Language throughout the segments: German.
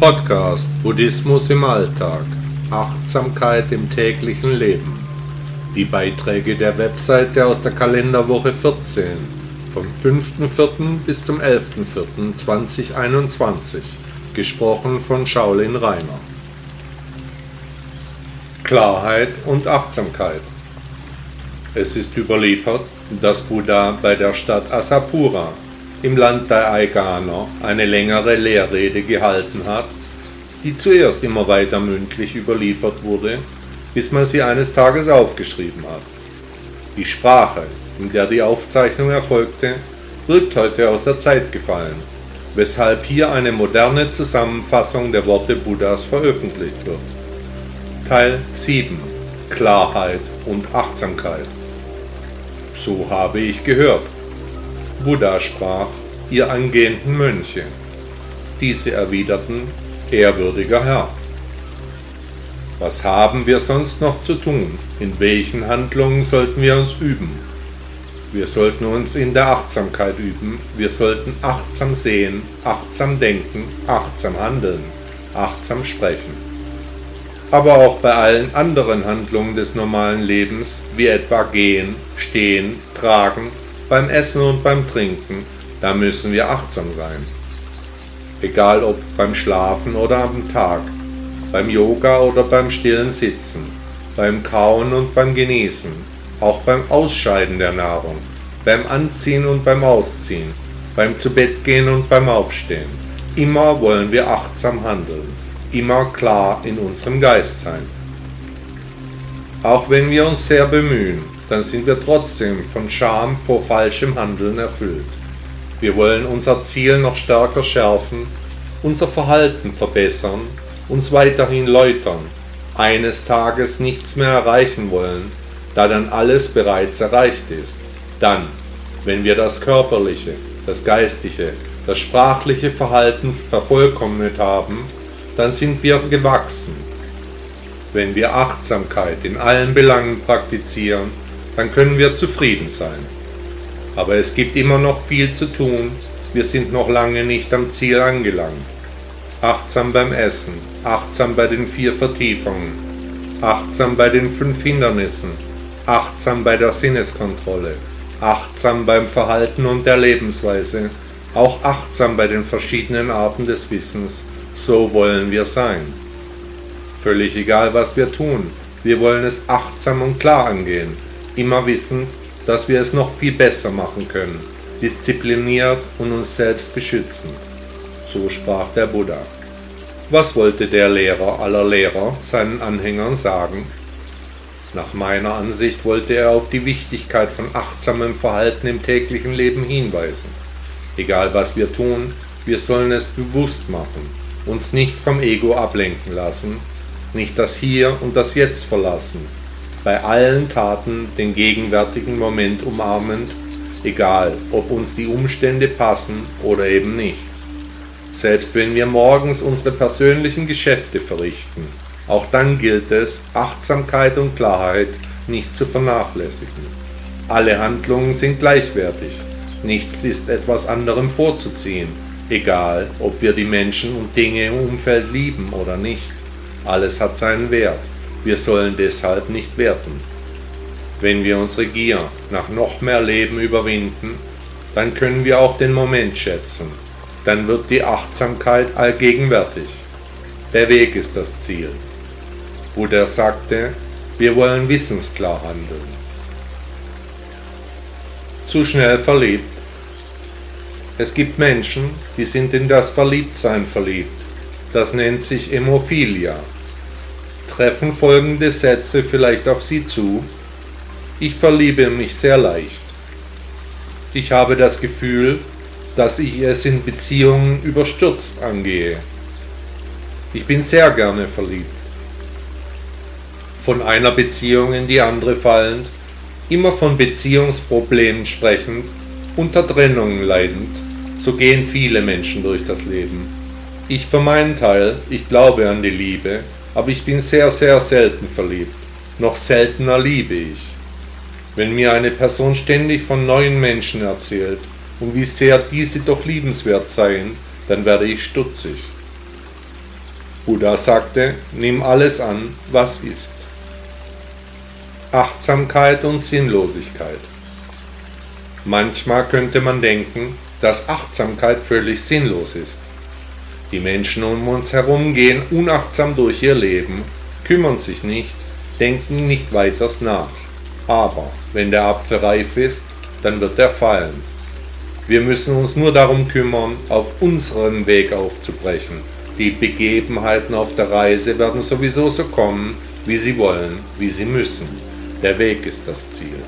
Podcast Buddhismus im Alltag. Achtsamkeit im täglichen Leben. Die Beiträge der Webseite aus der Kalenderwoche 14 vom 5.4. bis zum 11.4.2021. Gesprochen von Shaolin Rainer. Klarheit und Achtsamkeit. Es ist überliefert, dass Buddha bei der Stadt Asapura im Land der Aiganer eine längere Lehrrede gehalten hat, die zuerst immer weiter mündlich überliefert wurde, bis man sie eines Tages aufgeschrieben hat. Die Sprache, in der die Aufzeichnung erfolgte, wirkt heute aus der Zeit gefallen, weshalb hier eine moderne Zusammenfassung der Worte Buddhas veröffentlicht wird. Teil 7 Klarheit und Achtsamkeit. So habe ich gehört. Buddha sprach, ihr angehenden Mönche. Diese erwiderten, ehrwürdiger Herr. Was haben wir sonst noch zu tun? In welchen Handlungen sollten wir uns üben? Wir sollten uns in der Achtsamkeit üben. Wir sollten achtsam sehen, achtsam denken, achtsam handeln, achtsam sprechen. Aber auch bei allen anderen Handlungen des normalen Lebens, wie etwa gehen, stehen, tragen, beim Essen und beim Trinken, da müssen wir achtsam sein. Egal ob beim Schlafen oder am Tag, beim Yoga oder beim stillen Sitzen, beim Kauen und beim Genießen, auch beim Ausscheiden der Nahrung, beim Anziehen und beim Ausziehen, beim Zubettgehen und beim Aufstehen. Immer wollen wir achtsam handeln, immer klar in unserem Geist sein. Auch wenn wir uns sehr bemühen, dann sind wir trotzdem von Scham vor falschem Handeln erfüllt. Wir wollen unser Ziel noch stärker schärfen, unser Verhalten verbessern, uns weiterhin läutern, eines Tages nichts mehr erreichen wollen, da dann alles bereits erreicht ist. Dann, wenn wir das körperliche, das geistige, das sprachliche Verhalten vervollkommnet haben, dann sind wir gewachsen. Wenn wir Achtsamkeit in allen Belangen praktizieren, dann können wir zufrieden sein. Aber es gibt immer noch viel zu tun, wir sind noch lange nicht am Ziel angelangt. Achtsam beim Essen, achtsam bei den vier Vertiefungen, achtsam bei den fünf Hindernissen, achtsam bei der Sinneskontrolle, achtsam beim Verhalten und der Lebensweise, auch achtsam bei den verschiedenen Arten des Wissens, so wollen wir sein. Völlig egal, was wir tun, wir wollen es achtsam und klar angehen, immer wissend, dass wir es noch viel besser machen können, diszipliniert und uns selbst beschützend. So sprach der Buddha. Was wollte der Lehrer aller Lehrer seinen Anhängern sagen? Nach meiner Ansicht wollte er auf die Wichtigkeit von achtsamem Verhalten im täglichen Leben hinweisen. Egal was wir tun, wir sollen es bewusst machen, uns nicht vom Ego ablenken lassen, nicht das Hier und das Jetzt verlassen, bei allen Taten den gegenwärtigen Moment umarmend, egal ob uns die Umstände passen oder eben nicht. Selbst wenn wir morgens unsere persönlichen Geschäfte verrichten, auch dann gilt es, Achtsamkeit und Klarheit nicht zu vernachlässigen. Alle Handlungen sind gleichwertig, nichts ist etwas anderem vorzuziehen, egal ob wir die Menschen und Dinge im Umfeld lieben oder nicht. Alles hat seinen Wert. Wir sollen deshalb nicht werten. Wenn wir unsere Gier nach noch mehr Leben überwinden, dann können wir auch den Moment schätzen. Dann wird die Achtsamkeit allgegenwärtig. Der Weg ist das Ziel. Buddha sagte, wir wollen wissensklar handeln. Zu schnell verliebt. Es gibt Menschen, die sind in das Verliebtsein verliebt. Das nennt sich Hämophilia treffen folgende Sätze vielleicht auf Sie zu. Ich verliebe mich sehr leicht. Ich habe das Gefühl, dass ich es in Beziehungen überstürzt angehe. Ich bin sehr gerne verliebt. Von einer Beziehung in die andere fallend, immer von Beziehungsproblemen sprechend, unter Trennungen leidend, so gehen viele Menschen durch das Leben. Ich für meinen Teil, ich glaube an die Liebe, aber ich bin sehr, sehr selten verliebt. Noch seltener liebe ich. Wenn mir eine Person ständig von neuen Menschen erzählt und wie sehr diese doch liebenswert seien, dann werde ich stutzig. Buddha sagte, nimm alles an, was ist. Achtsamkeit und Sinnlosigkeit. Manchmal könnte man denken, dass Achtsamkeit völlig sinnlos ist. Die Menschen um uns herum gehen unachtsam durch ihr Leben, kümmern sich nicht, denken nicht weiters nach. Aber wenn der Apfel reif ist, dann wird er fallen. Wir müssen uns nur darum kümmern, auf unseren Weg aufzubrechen. Die Begebenheiten auf der Reise werden sowieso so kommen, wie sie wollen, wie sie müssen. Der Weg ist das Ziel.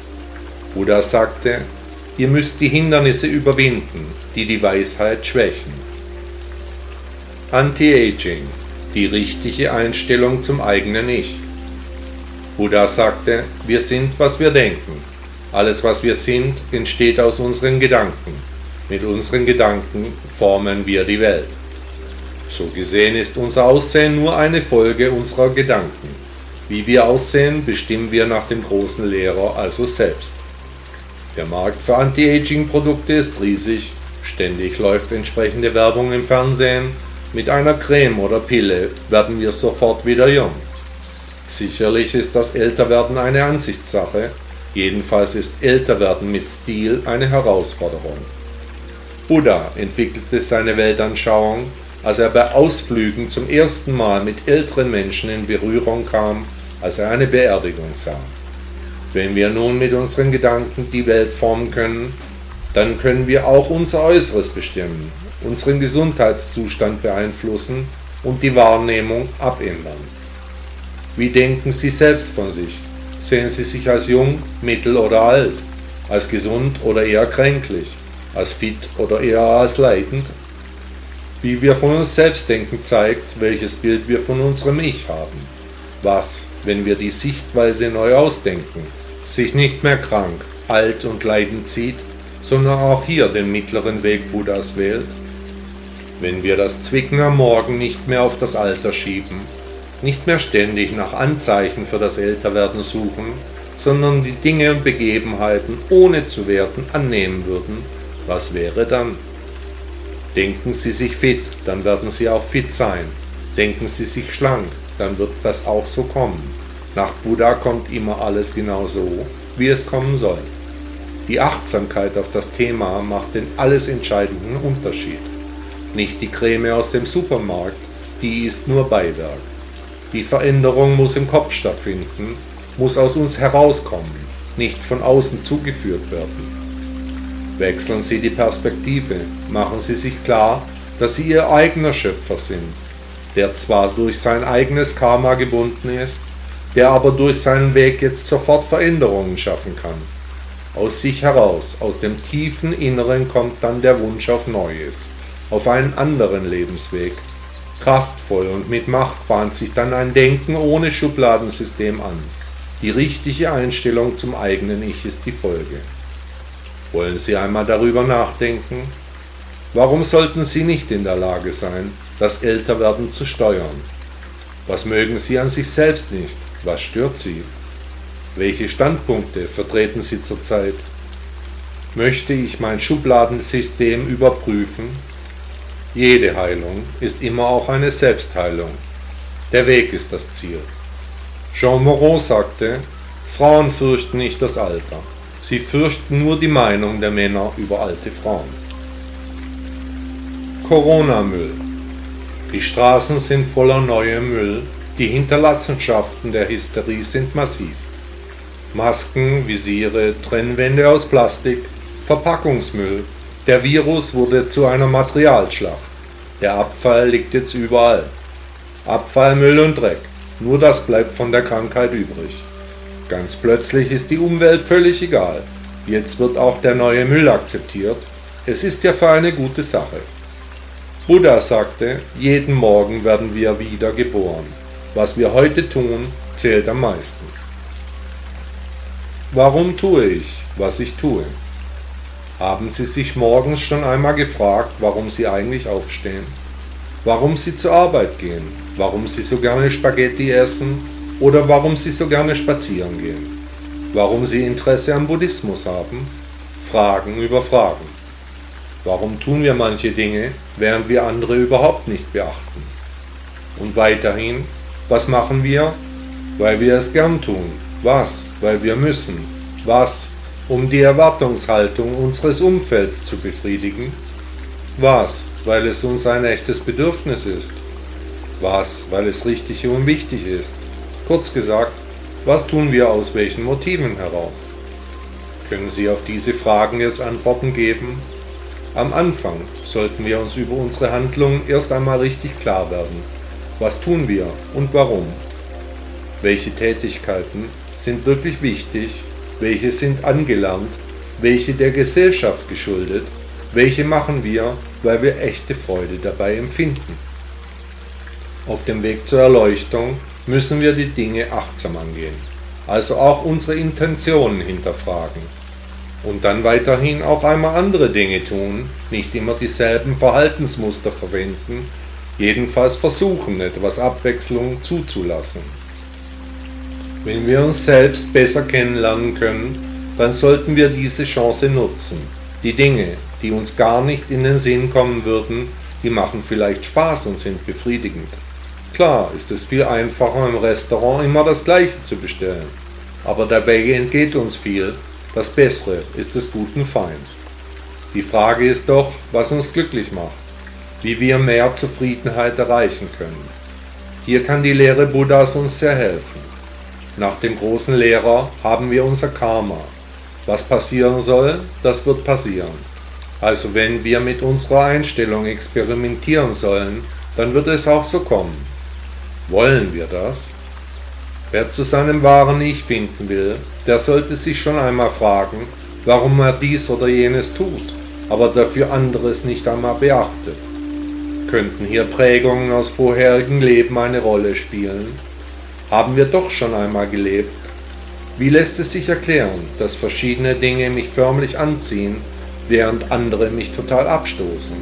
Buddha sagte, ihr müsst die Hindernisse überwinden, die die Weisheit schwächen. Anti-Aging, die richtige Einstellung zum eigenen Ich. Buddha sagte, wir sind, was wir denken. Alles, was wir sind, entsteht aus unseren Gedanken. Mit unseren Gedanken formen wir die Welt. So gesehen ist unser Aussehen nur eine Folge unserer Gedanken. Wie wir aussehen, bestimmen wir nach dem großen Lehrer, also selbst. Der Markt für Anti-Aging-Produkte ist riesig, ständig läuft entsprechende Werbung im Fernsehen, mit einer Creme oder Pille werden wir sofort wieder jung. Sicherlich ist das Älterwerden eine Ansichtssache, jedenfalls ist Älterwerden mit Stil eine Herausforderung. Buddha entwickelte seine Weltanschauung, als er bei Ausflügen zum ersten Mal mit älteren Menschen in Berührung kam, als er eine Beerdigung sah. Wenn wir nun mit unseren Gedanken die Welt formen können, dann können wir auch unser Äußeres bestimmen, unseren Gesundheitszustand beeinflussen und die Wahrnehmung abändern. Wie denken Sie selbst von sich? Sehen Sie sich als jung, mittel oder alt, als gesund oder eher kränklich? als fit oder eher als leidend. Wie wir von uns selbst denken zeigt, welches Bild wir von unserem Ich haben. Was, wenn wir die Sichtweise neu ausdenken, sich nicht mehr krank, alt und leidend sieht, sondern auch hier den mittleren Weg Buddhas wählt? Wenn wir das Zwicken am Morgen nicht mehr auf das Alter schieben, nicht mehr ständig nach Anzeichen für das Älterwerden suchen, sondern die Dinge und Begebenheiten ohne zu werten annehmen würden, was wäre dann? Denken Sie sich fit, dann werden Sie auch fit sein. Denken Sie sich schlank, dann wird das auch so kommen. Nach Buddha kommt immer alles genau so, wie es kommen soll. Die Achtsamkeit auf das Thema macht den alles entscheidenden Unterschied. Nicht die Creme aus dem Supermarkt, die ist nur Beiwerk. Die Veränderung muss im Kopf stattfinden, muss aus uns herauskommen, nicht von außen zugeführt werden. Wechseln Sie die Perspektive, machen Sie sich klar, dass Sie Ihr eigener Schöpfer sind, der zwar durch sein eigenes Karma gebunden ist, der aber durch seinen Weg jetzt sofort Veränderungen schaffen kann. Aus sich heraus, aus dem tiefen Inneren kommt dann der Wunsch auf Neues, auf einen anderen Lebensweg. Kraftvoll und mit Macht bahnt sich dann ein Denken ohne Schubladensystem an. Die richtige Einstellung zum eigenen Ich ist die Folge. Wollen Sie einmal darüber nachdenken? Warum sollten Sie nicht in der Lage sein, das Älterwerden zu steuern? Was mögen Sie an sich selbst nicht? Was stört Sie? Welche Standpunkte vertreten Sie zurzeit? Möchte ich mein Schubladensystem überprüfen? Jede Heilung ist immer auch eine Selbstheilung. Der Weg ist das Ziel. Jean Moreau sagte, Frauen fürchten nicht das Alter. Sie fürchten nur die Meinung der Männer über alte Frauen. Corona-Müll. Die Straßen sind voller neuer Müll, die Hinterlassenschaften der Hysterie sind massiv. Masken, Visiere, Trennwände aus Plastik, Verpackungsmüll. Der Virus wurde zu einer Materialschlacht. Der Abfall liegt jetzt überall. Abfall, Müll und Dreck. Nur das bleibt von der Krankheit übrig. Ganz plötzlich ist die Umwelt völlig egal. Jetzt wird auch der neue Müll akzeptiert. Es ist ja für eine gute Sache. Buddha sagte, jeden Morgen werden wir wieder geboren. Was wir heute tun, zählt am meisten. Warum tue ich, was ich tue? Haben Sie sich morgens schon einmal gefragt, warum Sie eigentlich aufstehen? Warum Sie zur Arbeit gehen? Warum Sie so gerne Spaghetti essen oder warum sie so gerne spazieren gehen, warum sie Interesse am Buddhismus haben, Fragen über Fragen. Warum tun wir manche Dinge, während wir andere überhaupt nicht beachten? Und weiterhin, was machen wir? Weil wir es gern tun. Was? Weil wir müssen. Was? Um die Erwartungshaltung unseres Umfelds zu befriedigen. Was? Weil es uns ein echtes Bedürfnis ist. Was? Weil es richtig und wichtig ist. Kurz gesagt, was tun wir aus welchen Motiven heraus? Können Sie auf diese Fragen jetzt Antworten geben? Am Anfang sollten wir uns über unsere Handlungen erst einmal richtig klar werden. Was tun wir und warum? Welche Tätigkeiten sind wirklich wichtig? Welche sind angelernt? Welche der Gesellschaft geschuldet? Welche machen wir, weil wir echte Freude dabei empfinden? Auf dem Weg zur Erleuchtung müssen wir die Dinge achtsam angehen, also auch unsere Intentionen hinterfragen und dann weiterhin auch einmal andere Dinge tun, nicht immer dieselben Verhaltensmuster verwenden, jedenfalls versuchen, etwas Abwechslung zuzulassen. Wenn wir uns selbst besser kennenlernen können, dann sollten wir diese Chance nutzen. Die Dinge, die uns gar nicht in den Sinn kommen würden, die machen vielleicht Spaß und sind befriedigend. Klar ist es viel einfacher im Restaurant immer das Gleiche zu bestellen, aber dabei entgeht uns viel. Das Bessere ist des guten Feind. Die Frage ist doch, was uns glücklich macht, wie wir mehr Zufriedenheit erreichen können. Hier kann die Lehre Buddhas uns sehr helfen. Nach dem großen Lehrer haben wir unser Karma. Was passieren soll, das wird passieren. Also wenn wir mit unserer Einstellung experimentieren sollen, dann wird es auch so kommen. Wollen wir das? Wer zu seinem wahren Ich finden will, der sollte sich schon einmal fragen, warum er dies oder jenes tut, aber dafür anderes nicht einmal beachtet. Könnten hier Prägungen aus vorherigen Leben eine Rolle spielen? Haben wir doch schon einmal gelebt? Wie lässt es sich erklären, dass verschiedene Dinge mich förmlich anziehen, während andere mich total abstoßen?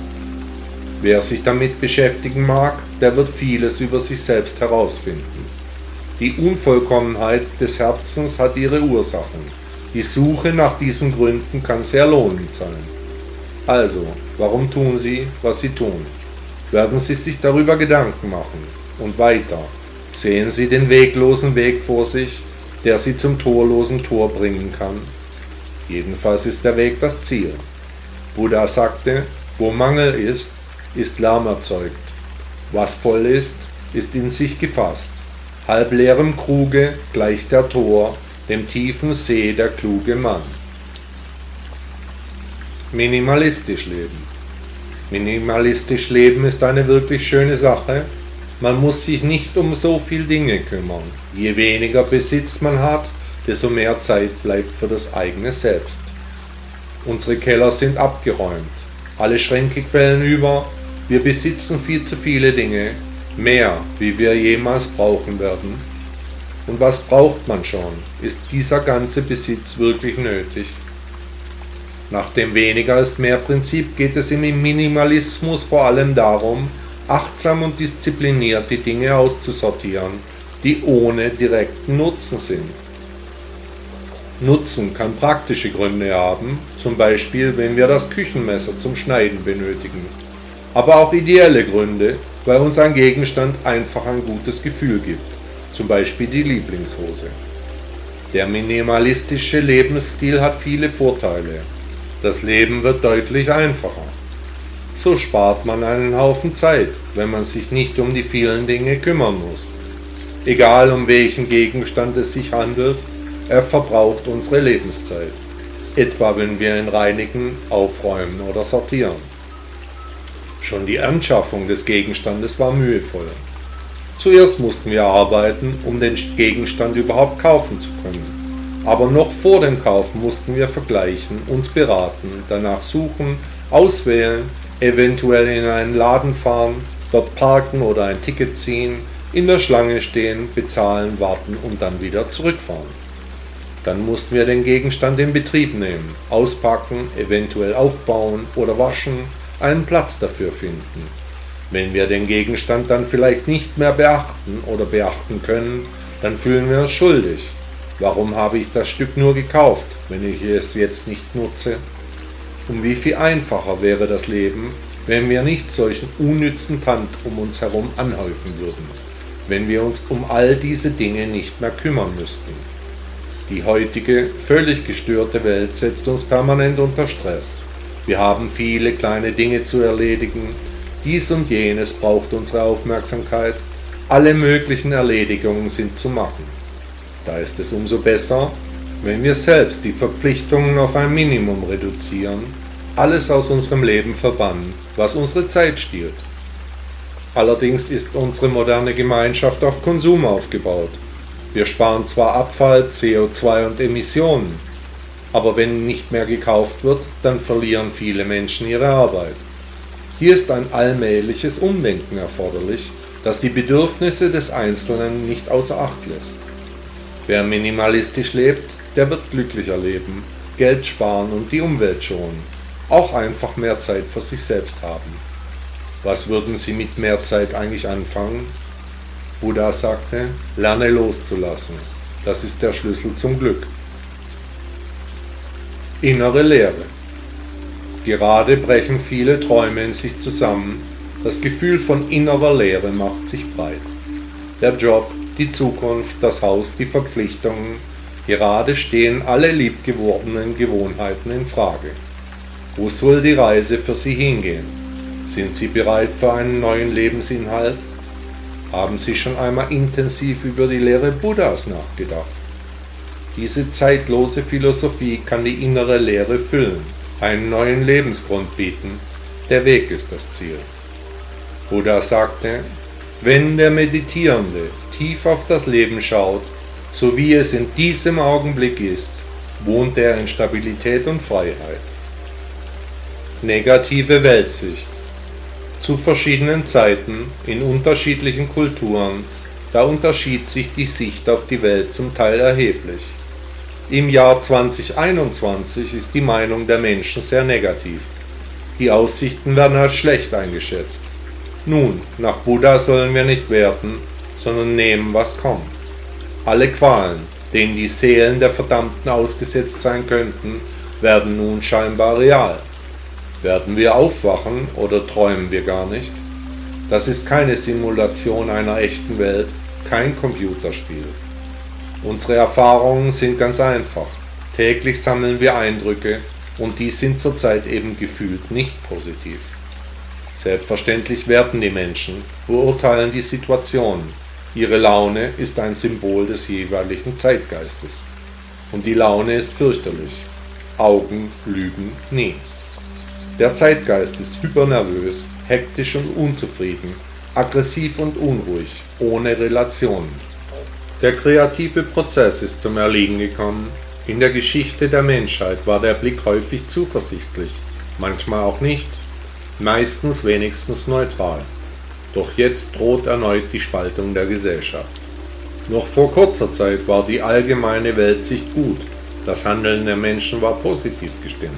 Wer sich damit beschäftigen mag, der wird vieles über sich selbst herausfinden. Die Unvollkommenheit des Herzens hat ihre Ursachen. Die Suche nach diesen Gründen kann sehr lohnend sein. Also, warum tun Sie, was Sie tun? Werden Sie sich darüber Gedanken machen. Und weiter, sehen Sie den weglosen Weg vor sich, der Sie zum torlosen Tor bringen kann. Jedenfalls ist der Weg das Ziel. Buddha sagte, wo Mangel ist, ist Lärm erzeugt. Was voll ist, ist in sich gefasst. Halb leerem Kruge gleicht der Tor, dem tiefen See der kluge Mann. Minimalistisch leben. Minimalistisch leben ist eine wirklich schöne Sache. Man muss sich nicht um so viel Dinge kümmern. Je weniger Besitz man hat, desto mehr Zeit bleibt für das eigene Selbst. Unsere Keller sind abgeräumt. Alle Schränke quellen über, wir besitzen viel zu viele Dinge, mehr, wie wir jemals brauchen werden. Und was braucht man schon? Ist dieser ganze Besitz wirklich nötig? Nach dem weniger ist mehr Prinzip geht es im Minimalismus vor allem darum, achtsam und diszipliniert die Dinge auszusortieren, die ohne direkten Nutzen sind. Nutzen kann praktische Gründe haben, zum Beispiel wenn wir das Küchenmesser zum Schneiden benötigen aber auch ideelle Gründe, weil uns ein Gegenstand einfach ein gutes Gefühl gibt, zum Beispiel die Lieblingshose. Der minimalistische Lebensstil hat viele Vorteile. Das Leben wird deutlich einfacher. So spart man einen Haufen Zeit, wenn man sich nicht um die vielen Dinge kümmern muss. Egal um welchen Gegenstand es sich handelt, er verbraucht unsere Lebenszeit. Etwa wenn wir ihn reinigen, aufräumen oder sortieren. Schon die Anschaffung des Gegenstandes war mühevoll. Zuerst mussten wir arbeiten, um den Gegenstand überhaupt kaufen zu können. Aber noch vor dem Kauf mussten wir vergleichen, uns beraten, danach suchen, auswählen, eventuell in einen Laden fahren, dort parken oder ein Ticket ziehen, in der Schlange stehen, bezahlen, warten und dann wieder zurückfahren. Dann mussten wir den Gegenstand in Betrieb nehmen, auspacken, eventuell aufbauen oder waschen, einen Platz dafür finden. Wenn wir den Gegenstand dann vielleicht nicht mehr beachten oder beachten können, dann fühlen wir uns schuldig. Warum habe ich das Stück nur gekauft, wenn ich es jetzt nicht nutze? Um wie viel einfacher wäre das Leben, wenn wir nicht solchen unnützen Tand um uns herum anhäufen würden, wenn wir uns um all diese Dinge nicht mehr kümmern müssten. Die heutige, völlig gestörte Welt setzt uns permanent unter Stress. Wir haben viele kleine Dinge zu erledigen, dies und jenes braucht unsere Aufmerksamkeit, alle möglichen Erledigungen sind zu machen. Da ist es umso besser, wenn wir selbst die Verpflichtungen auf ein Minimum reduzieren, alles aus unserem Leben verbannen, was unsere Zeit stiehlt. Allerdings ist unsere moderne Gemeinschaft auf Konsum aufgebaut. Wir sparen zwar Abfall, CO2 und Emissionen, aber wenn nicht mehr gekauft wird, dann verlieren viele Menschen ihre Arbeit. Hier ist ein allmähliches Umdenken erforderlich, das die Bedürfnisse des Einzelnen nicht außer Acht lässt. Wer minimalistisch lebt, der wird glücklicher leben, Geld sparen und die Umwelt schonen, auch einfach mehr Zeit für sich selbst haben. Was würden Sie mit mehr Zeit eigentlich anfangen? Buddha sagte, lerne loszulassen. Das ist der Schlüssel zum Glück. Innere Leere. Gerade brechen viele Träume in sich zusammen. Das Gefühl von innerer Leere macht sich breit. Der Job, die Zukunft, das Haus, die Verpflichtungen, gerade stehen alle liebgewordenen Gewohnheiten in Frage. Wo soll die Reise für Sie hingehen? Sind Sie bereit für einen neuen Lebensinhalt? Haben Sie schon einmal intensiv über die Lehre Buddhas nachgedacht? Diese zeitlose Philosophie kann die innere Leere füllen einen neuen Lebensgrund bieten. Der Weg ist das Ziel. Buddha sagte, wenn der Meditierende tief auf das Leben schaut, so wie es in diesem Augenblick ist, wohnt er in Stabilität und Freiheit. Negative Weltsicht. Zu verschiedenen Zeiten, in unterschiedlichen Kulturen, da unterschied sich die Sicht auf die Welt zum Teil erheblich. Im Jahr 2021 ist die Meinung der Menschen sehr negativ. Die Aussichten werden als schlecht eingeschätzt. Nun, nach Buddha sollen wir nicht werten, sondern nehmen, was kommt. Alle Qualen, denen die Seelen der Verdammten ausgesetzt sein könnten, werden nun scheinbar real. Werden wir aufwachen oder träumen wir gar nicht? Das ist keine Simulation einer echten Welt, kein Computerspiel. Unsere Erfahrungen sind ganz einfach. Täglich sammeln wir Eindrücke und die sind zurzeit eben gefühlt nicht positiv. Selbstverständlich werten die Menschen, beurteilen die Situation. Ihre Laune ist ein Symbol des jeweiligen Zeitgeistes. Und die Laune ist fürchterlich. Augen lügen nie. Der Zeitgeist ist hypernervös, hektisch und unzufrieden, aggressiv und unruhig, ohne Relationen. Der kreative Prozess ist zum Erliegen gekommen. In der Geschichte der Menschheit war der Blick häufig zuversichtlich, manchmal auch nicht, meistens wenigstens neutral. Doch jetzt droht erneut die Spaltung der Gesellschaft. Noch vor kurzer Zeit war die allgemeine Weltsicht gut, das Handeln der Menschen war positiv gestimmt.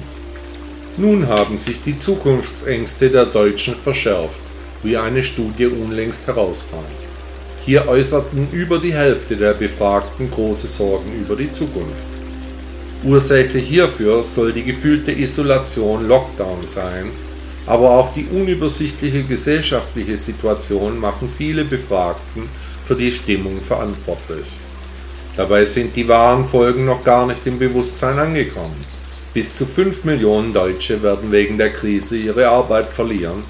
Nun haben sich die Zukunftsängste der Deutschen verschärft, wie eine Studie unlängst herausfand. Hier äußerten über die Hälfte der Befragten große Sorgen über die Zukunft. Ursächlich hierfür soll die gefühlte Isolation Lockdown sein, aber auch die unübersichtliche gesellschaftliche Situation machen viele Befragten für die Stimmung verantwortlich. Dabei sind die wahren Folgen noch gar nicht im Bewusstsein angekommen. Bis zu 5 Millionen Deutsche werden wegen der Krise ihre Arbeit verlieren.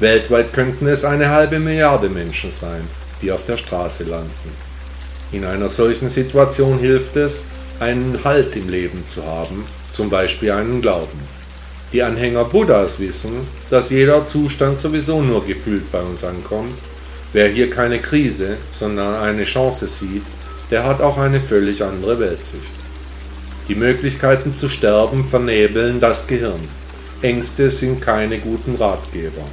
Weltweit könnten es eine halbe Milliarde Menschen sein die auf der Straße landen. In einer solchen Situation hilft es, einen Halt im Leben zu haben, zum Beispiel einen Glauben. Die Anhänger Buddhas wissen, dass jeder Zustand sowieso nur gefühlt bei uns ankommt. Wer hier keine Krise, sondern eine Chance sieht, der hat auch eine völlig andere Weltsicht. Die Möglichkeiten zu sterben vernebeln das Gehirn. Ängste sind keine guten Ratgeber.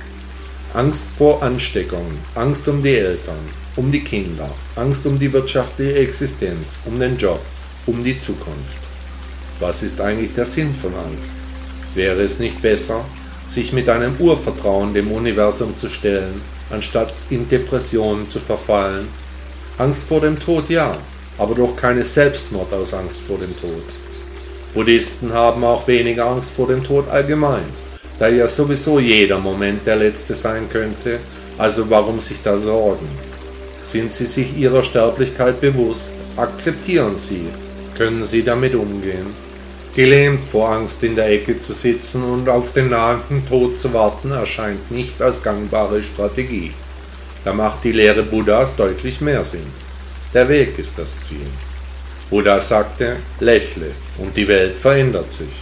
Angst vor Ansteckung, Angst um die Eltern, um die Kinder, Angst um die wirtschaftliche Existenz, um den Job, um die Zukunft. Was ist eigentlich der Sinn von Angst? Wäre es nicht besser, sich mit einem Urvertrauen dem Universum zu stellen, anstatt in Depressionen zu verfallen? Angst vor dem Tod ja, aber doch keine Selbstmord aus Angst vor dem Tod. Buddhisten haben auch weniger Angst vor dem Tod allgemein da ja sowieso jeder Moment der letzte sein könnte, also warum sich da sorgen? Sind Sie sich Ihrer Sterblichkeit bewusst? Akzeptieren Sie. Können Sie damit umgehen? Gelähmt vor Angst in der Ecke zu sitzen und auf den nahenden Tod zu warten, erscheint nicht als gangbare Strategie. Da macht die Lehre Buddhas deutlich mehr Sinn. Der Weg ist das Ziel. Buddha sagte, lächle und die Welt verändert sich.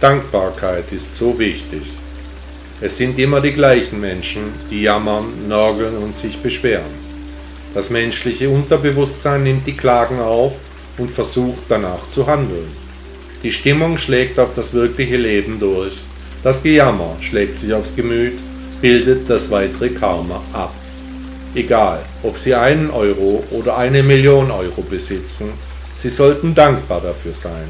Dankbarkeit ist so wichtig. Es sind immer die gleichen Menschen, die jammern, nörgeln und sich beschweren. Das menschliche Unterbewusstsein nimmt die Klagen auf und versucht danach zu handeln. Die Stimmung schlägt auf das wirkliche Leben durch. Das Gejammer schlägt sich aufs Gemüt, bildet das weitere Karma ab. Egal, ob Sie einen Euro oder eine Million Euro besitzen, Sie sollten dankbar dafür sein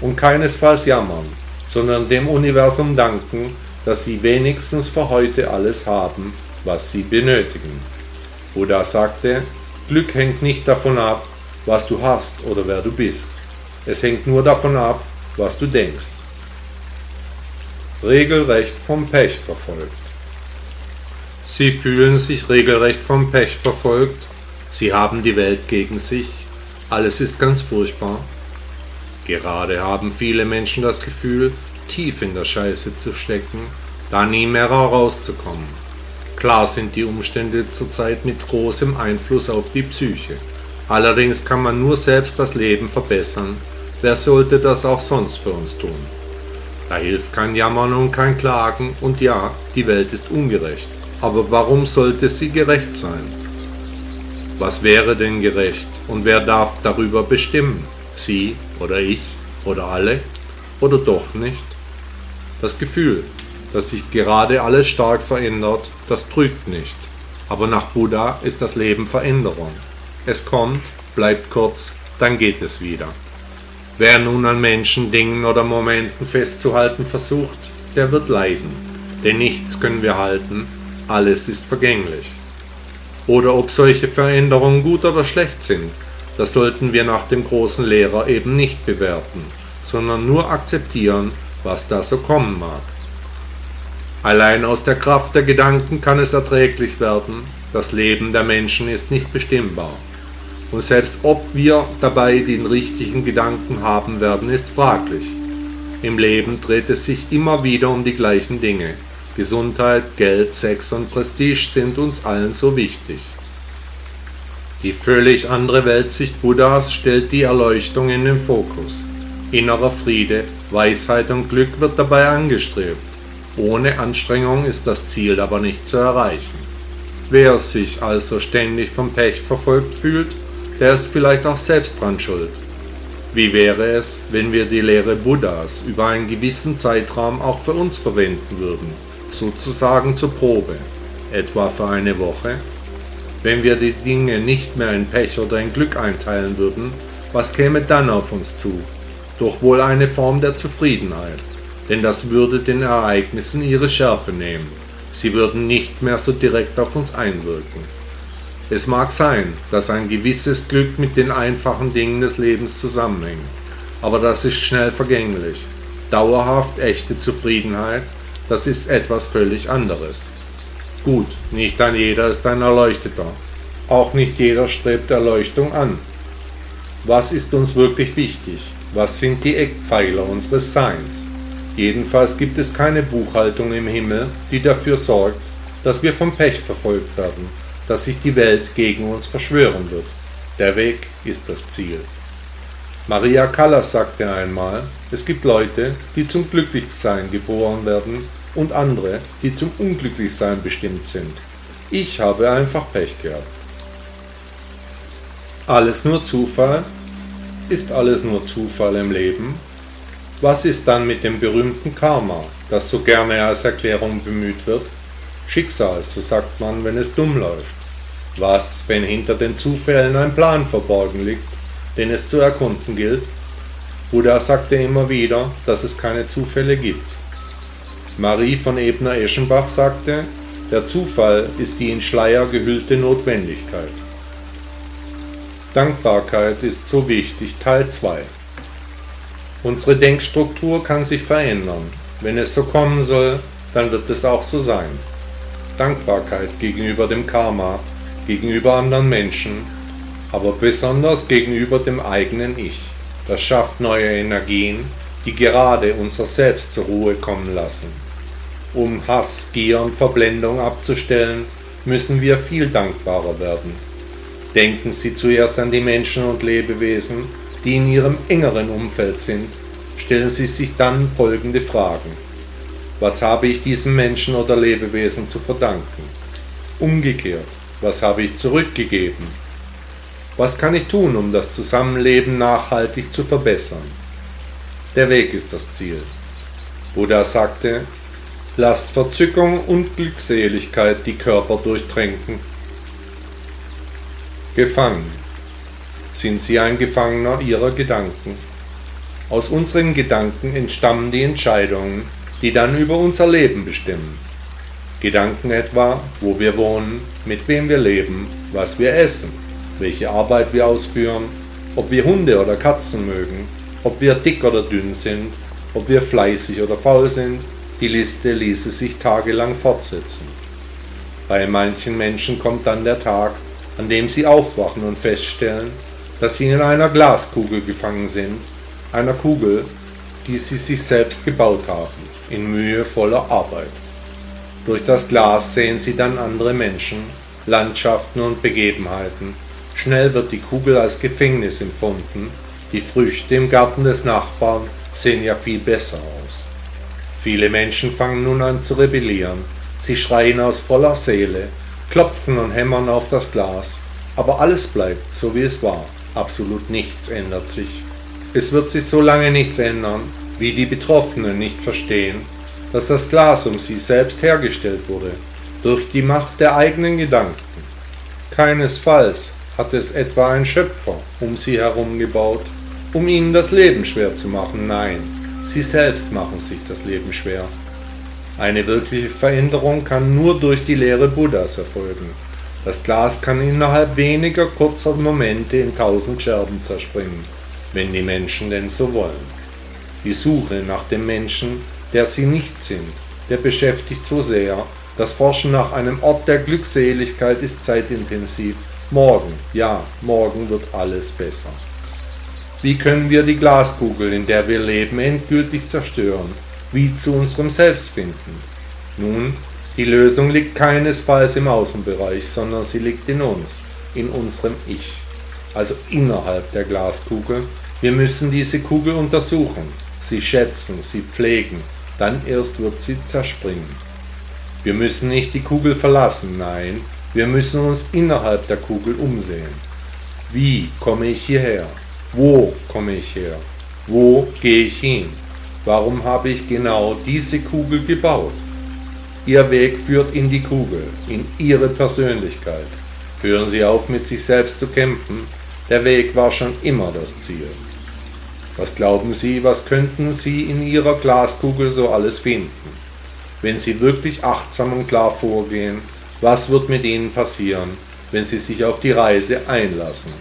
und keinesfalls jammern, sondern dem Universum danken, dass sie wenigstens für heute alles haben, was sie benötigen. Buddha sagte, Glück hängt nicht davon ab, was du hast oder wer du bist. Es hängt nur davon ab, was du denkst. Regelrecht vom Pech verfolgt. Sie fühlen sich regelrecht vom Pech verfolgt, sie haben die Welt gegen sich, alles ist ganz furchtbar. Gerade haben viele Menschen das Gefühl, tief in der Scheiße zu stecken, da nie mehr herauszukommen. Klar sind die Umstände zurzeit mit großem Einfluss auf die Psyche. Allerdings kann man nur selbst das Leben verbessern. Wer sollte das auch sonst für uns tun? Da hilft kein Jammern und kein Klagen und ja, die Welt ist ungerecht. Aber warum sollte sie gerecht sein? Was wäre denn gerecht und wer darf darüber bestimmen? Sie oder ich oder alle oder doch nicht? Das Gefühl, dass sich gerade alles stark verändert, das trügt nicht. Aber nach Buddha ist das Leben Veränderung. Es kommt, bleibt kurz, dann geht es wieder. Wer nun an Menschen, Dingen oder Momenten festzuhalten versucht, der wird leiden. Denn nichts können wir halten, alles ist vergänglich. Oder ob solche Veränderungen gut oder schlecht sind, das sollten wir nach dem großen Lehrer eben nicht bewerten, sondern nur akzeptieren was da so kommen mag. Allein aus der Kraft der Gedanken kann es erträglich werden, das Leben der Menschen ist nicht bestimmbar. Und selbst ob wir dabei den richtigen Gedanken haben werden, ist fraglich. Im Leben dreht es sich immer wieder um die gleichen Dinge. Gesundheit, Geld, Sex und Prestige sind uns allen so wichtig. Die völlig andere Weltsicht Buddhas stellt die Erleuchtung in den Fokus. Innerer Friede, Weisheit und Glück wird dabei angestrebt. Ohne Anstrengung ist das Ziel aber nicht zu erreichen. Wer sich also ständig vom Pech verfolgt fühlt, der ist vielleicht auch selbst dran schuld. Wie wäre es, wenn wir die Lehre Buddhas über einen gewissen Zeitraum auch für uns verwenden würden, sozusagen zur Probe, etwa für eine Woche? Wenn wir die Dinge nicht mehr in Pech oder in Glück einteilen würden, was käme dann auf uns zu? doch wohl eine Form der Zufriedenheit, denn das würde den Ereignissen ihre Schärfe nehmen, sie würden nicht mehr so direkt auf uns einwirken. Es mag sein, dass ein gewisses Glück mit den einfachen Dingen des Lebens zusammenhängt, aber das ist schnell vergänglich. Dauerhaft echte Zufriedenheit, das ist etwas völlig anderes. Gut, nicht ein jeder ist ein Erleuchteter. Auch nicht jeder strebt Erleuchtung an. Was ist uns wirklich wichtig? Was sind die Eckpfeiler unseres Seins? Jedenfalls gibt es keine Buchhaltung im Himmel, die dafür sorgt, dass wir vom Pech verfolgt werden, dass sich die Welt gegen uns verschwören wird. Der Weg ist das Ziel. Maria Callas sagte einmal, es gibt Leute, die zum Glücklichsein geboren werden und andere, die zum Unglücklichsein bestimmt sind. Ich habe einfach Pech gehabt. Alles nur Zufall? Ist alles nur Zufall im Leben? Was ist dann mit dem berühmten Karma, das so gerne als Erklärung bemüht wird? Schicksal, so sagt man, wenn es dumm läuft. Was, wenn hinter den Zufällen ein Plan verborgen liegt, den es zu erkunden gilt? Buddha sagte immer wieder, dass es keine Zufälle gibt. Marie von Ebner-Eschenbach sagte, der Zufall ist die in Schleier gehüllte Notwendigkeit. Dankbarkeit ist so wichtig. Teil 2. Unsere Denkstruktur kann sich verändern. Wenn es so kommen soll, dann wird es auch so sein. Dankbarkeit gegenüber dem Karma, gegenüber anderen Menschen, aber besonders gegenüber dem eigenen Ich. Das schafft neue Energien, die gerade unser Selbst zur Ruhe kommen lassen. Um Hass, Gier und Verblendung abzustellen, müssen wir viel dankbarer werden. Denken Sie zuerst an die Menschen und Lebewesen, die in Ihrem engeren Umfeld sind. Stellen Sie sich dann folgende Fragen. Was habe ich diesem Menschen oder Lebewesen zu verdanken? Umgekehrt, was habe ich zurückgegeben? Was kann ich tun, um das Zusammenleben nachhaltig zu verbessern? Der Weg ist das Ziel. Buddha sagte, lasst Verzückung und Glückseligkeit die Körper durchtränken. Gefangen. Sind Sie ein Gefangener Ihrer Gedanken? Aus unseren Gedanken entstammen die Entscheidungen, die dann über unser Leben bestimmen. Gedanken etwa, wo wir wohnen, mit wem wir leben, was wir essen welche Arbeit wir ausführen, ob wir Hunde oder Katzen mögen, ob wir dick oder dünn sind, ob wir fleißig oder faul sind, die Liste ließe sich tagelang fortsetzen. Bei manchen Menschen kommt dann der Tag, an dem sie aufwachen und feststellen, dass sie in einer Glaskugel gefangen sind, einer Kugel, die sie sich selbst gebaut haben, in mühevoller Arbeit. Durch das Glas sehen sie dann andere Menschen, Landschaften und Begebenheiten, Schnell wird die Kugel als Gefängnis empfunden, die Früchte im Garten des Nachbarn sehen ja viel besser aus. Viele Menschen fangen nun an zu rebellieren, sie schreien aus voller Seele, klopfen und hämmern auf das Glas, aber alles bleibt so wie es war, absolut nichts ändert sich. Es wird sich so lange nichts ändern, wie die Betroffenen nicht verstehen, dass das Glas um sie selbst hergestellt wurde, durch die Macht der eigenen Gedanken. Keinesfalls hat es etwa ein Schöpfer um sie herum gebaut, um ihnen das Leben schwer zu machen? Nein, sie selbst machen sich das Leben schwer. Eine wirkliche Veränderung kann nur durch die Lehre Buddhas erfolgen. Das Glas kann innerhalb weniger kurzer Momente in tausend Scherben zerspringen, wenn die Menschen denn so wollen. Die Suche nach dem Menschen, der sie nicht sind, der beschäftigt so sehr, das Forschen nach einem Ort der Glückseligkeit ist zeitintensiv Morgen, ja, morgen wird alles besser. Wie können wir die Glaskugel, in der wir leben, endgültig zerstören? Wie zu unserem Selbst finden? Nun, die Lösung liegt keinesfalls im Außenbereich, sondern sie liegt in uns, in unserem Ich, also innerhalb der Glaskugel. Wir müssen diese Kugel untersuchen, sie schätzen, sie pflegen, dann erst wird sie zerspringen. Wir müssen nicht die Kugel verlassen, nein, wir müssen uns innerhalb der Kugel umsehen. Wie komme ich hierher? Wo komme ich her? Wo gehe ich hin? Warum habe ich genau diese Kugel gebaut? Ihr Weg führt in die Kugel, in Ihre Persönlichkeit. Hören Sie auf, mit sich selbst zu kämpfen. Der Weg war schon immer das Ziel. Was glauben Sie, was könnten Sie in Ihrer Glaskugel so alles finden? Wenn Sie wirklich achtsam und klar vorgehen, was wird mit ihnen passieren, wenn sie sich auf die Reise einlassen?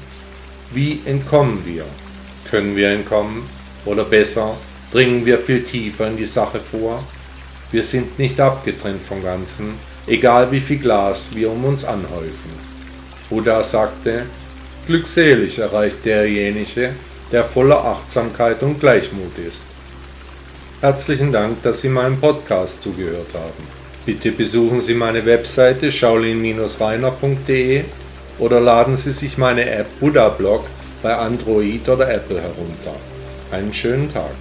Wie entkommen wir? Können wir entkommen? Oder besser, dringen wir viel tiefer in die Sache vor? Wir sind nicht abgetrennt vom Ganzen, egal wie viel Glas wir um uns anhäufen. Buddha sagte, glückselig erreicht derjenige, der voller Achtsamkeit und Gleichmut ist. Herzlichen Dank, dass Sie meinem Podcast zugehört haben. Bitte besuchen Sie meine Webseite shaolin-reiner.de oder laden Sie sich meine App Buddha Blog bei Android oder Apple herunter. Einen schönen Tag.